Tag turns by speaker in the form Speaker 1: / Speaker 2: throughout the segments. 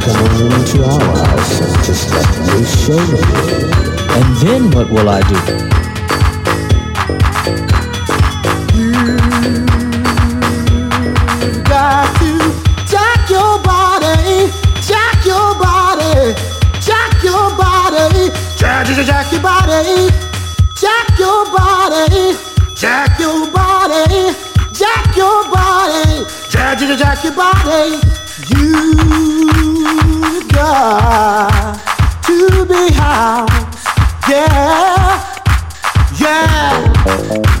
Speaker 1: to come over into our house and just let me show them. And then what
Speaker 2: will I do? You got to jack your body, jack your body, jack your body, jack, your body, jack your body, jack your body, jack your body, jack your body. You to be housed. Yeah, yeah.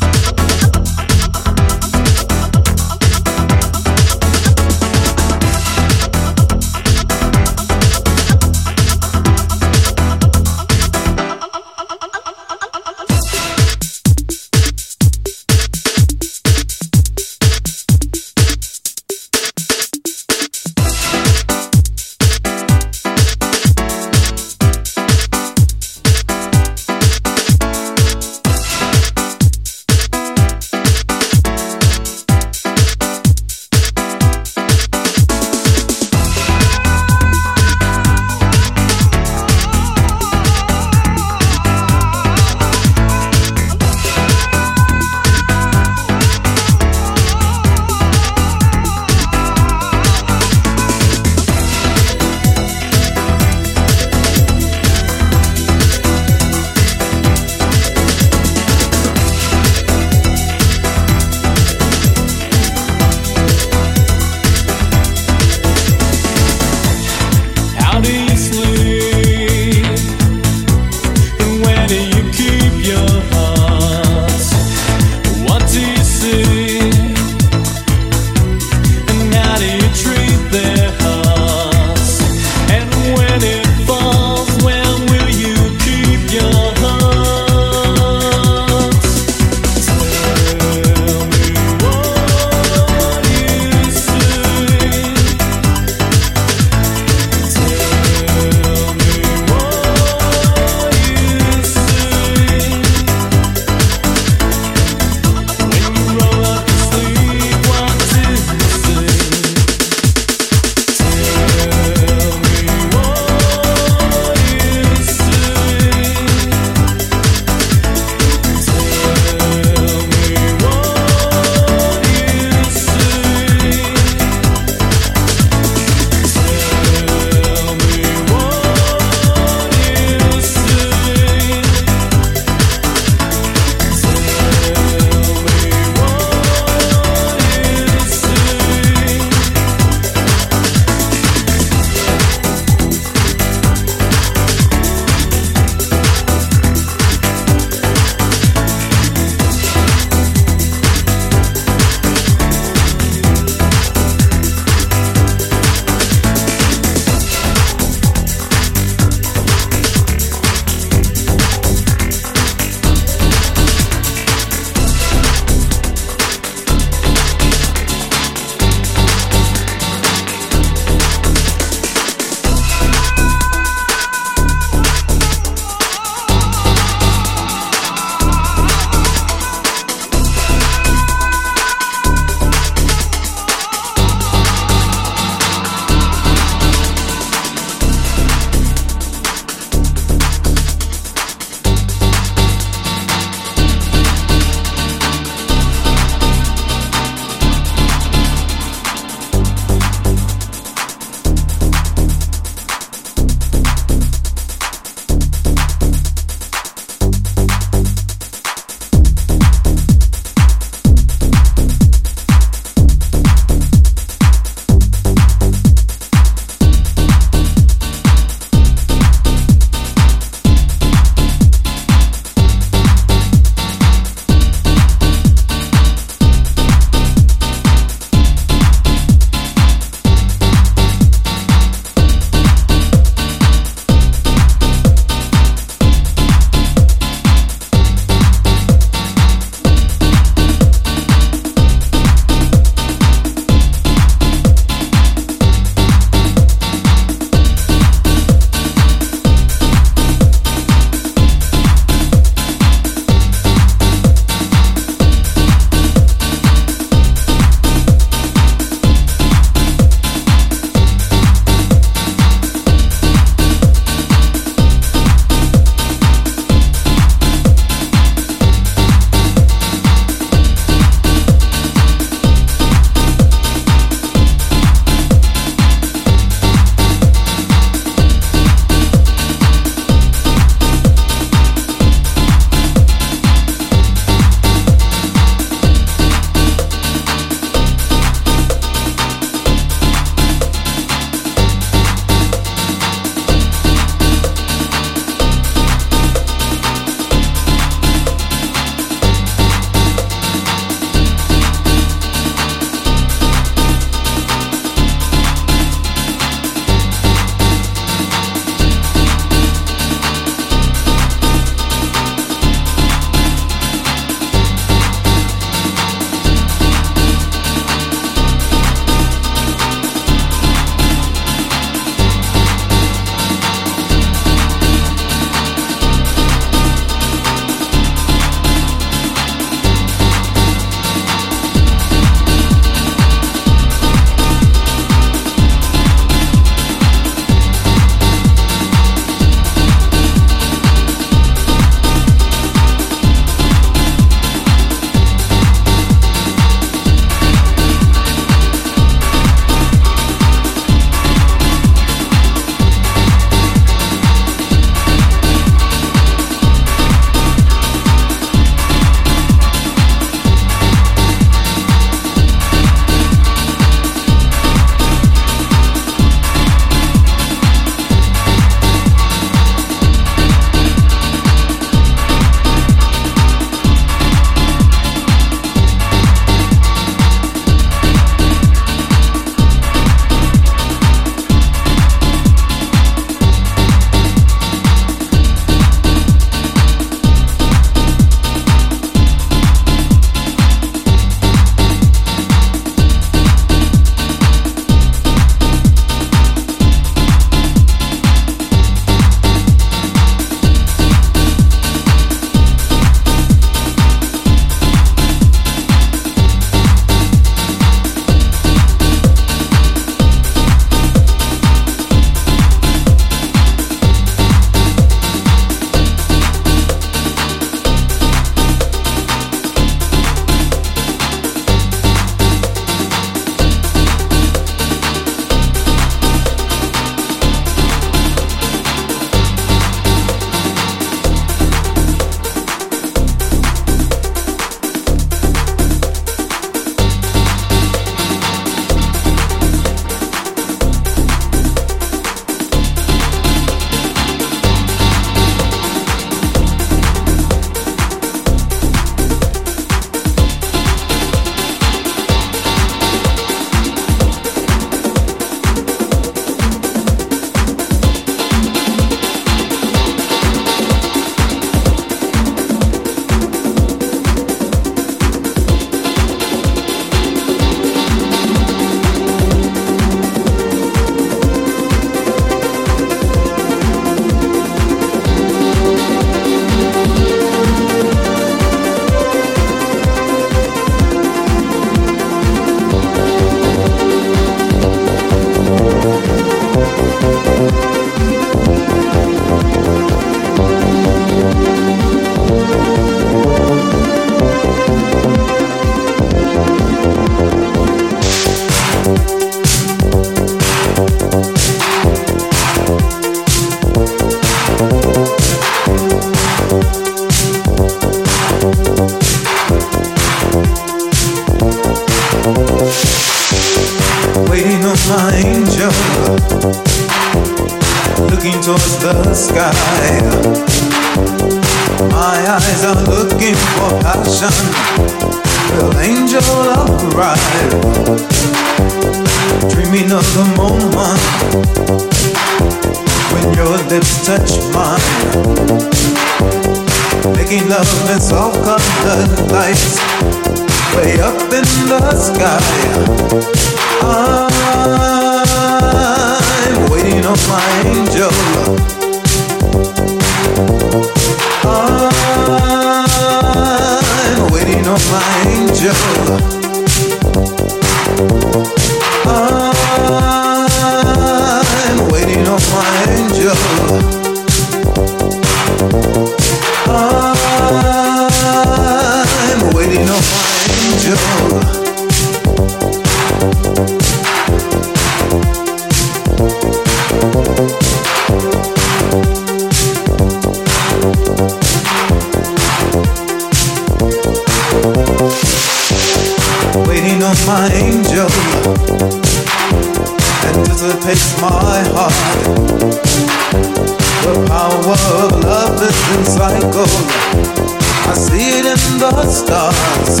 Speaker 2: north stars,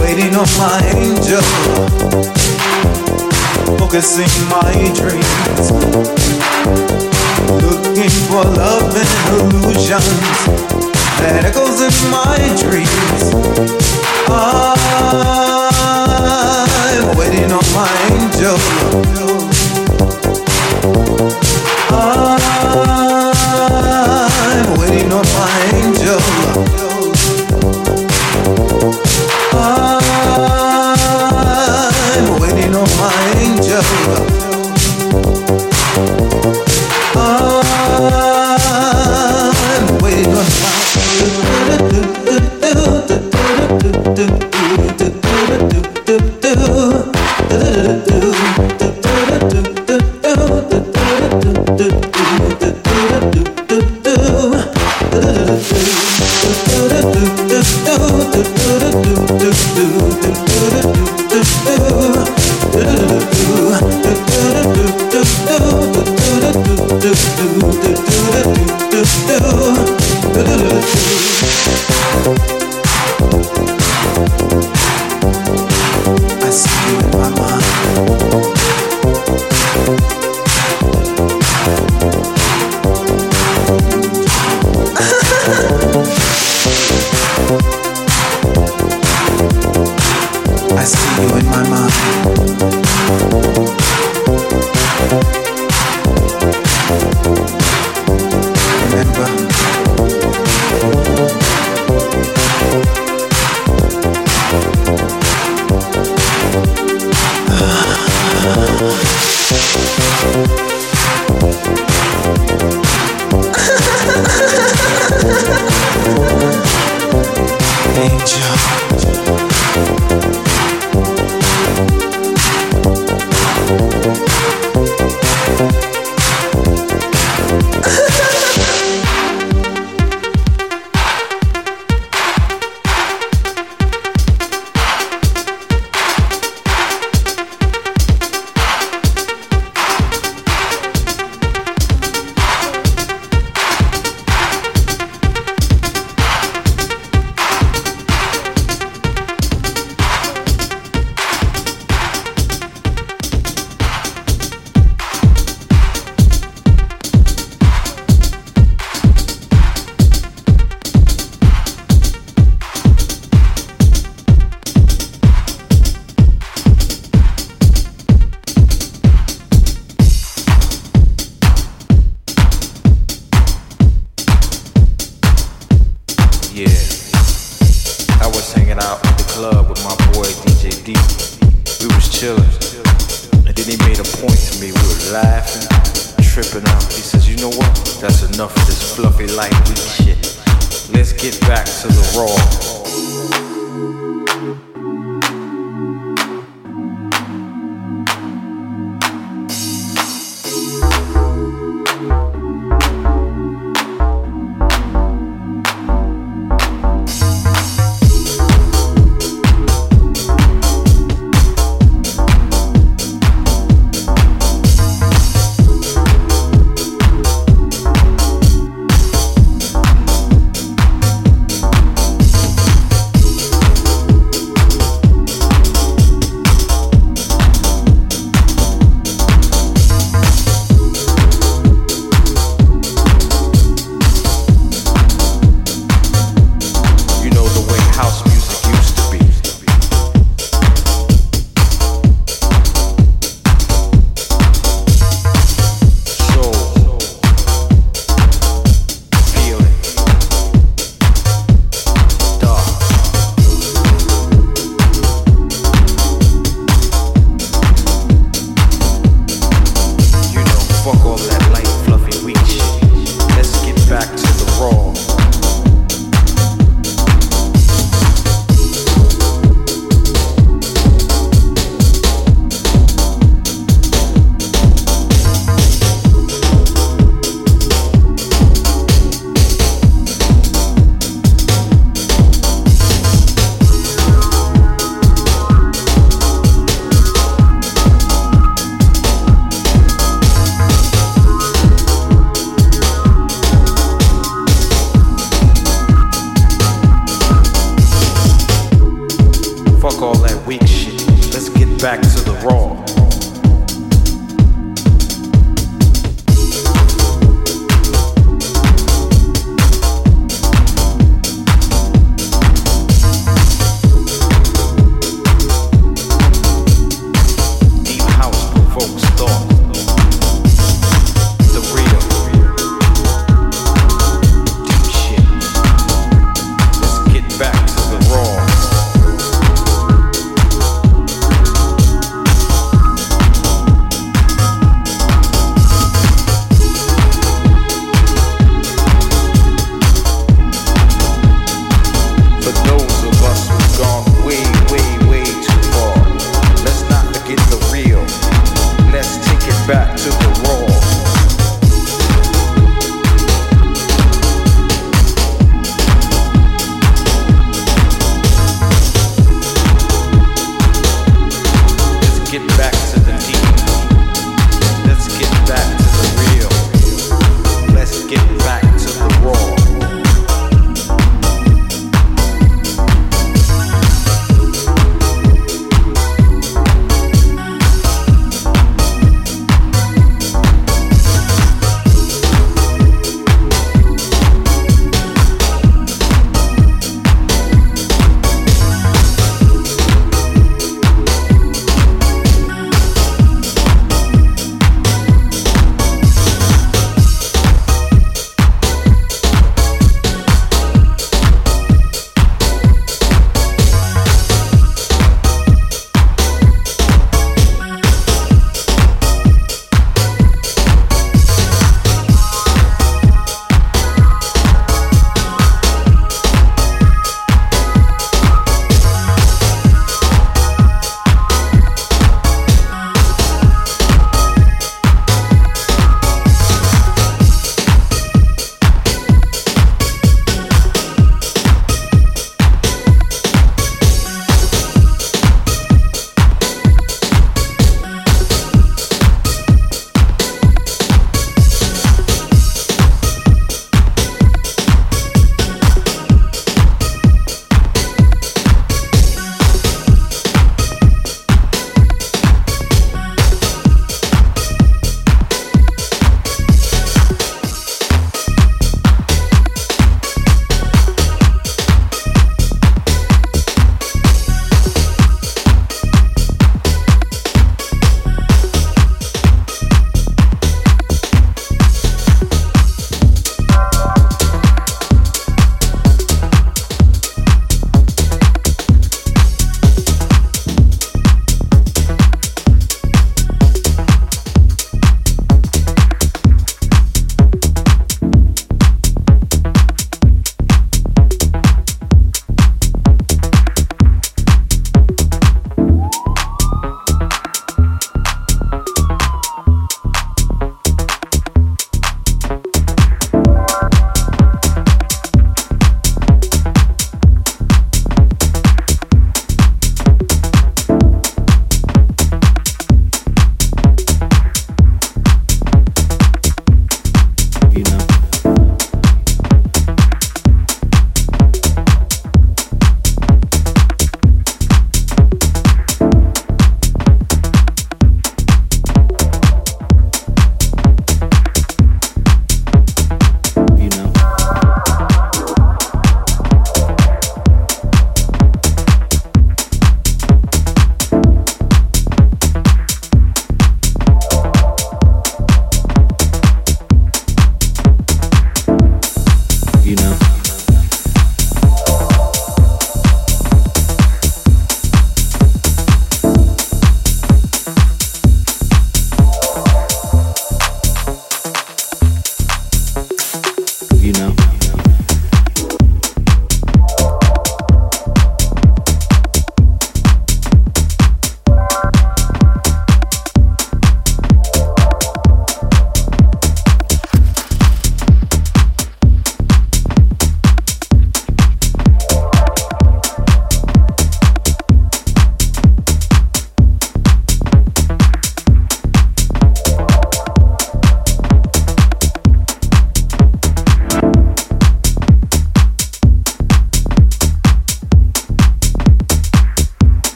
Speaker 2: waiting on my angel, focusing my dreams, looking for love and illusions that echoes in my dreams. I'm waiting on my angel.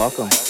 Speaker 3: Like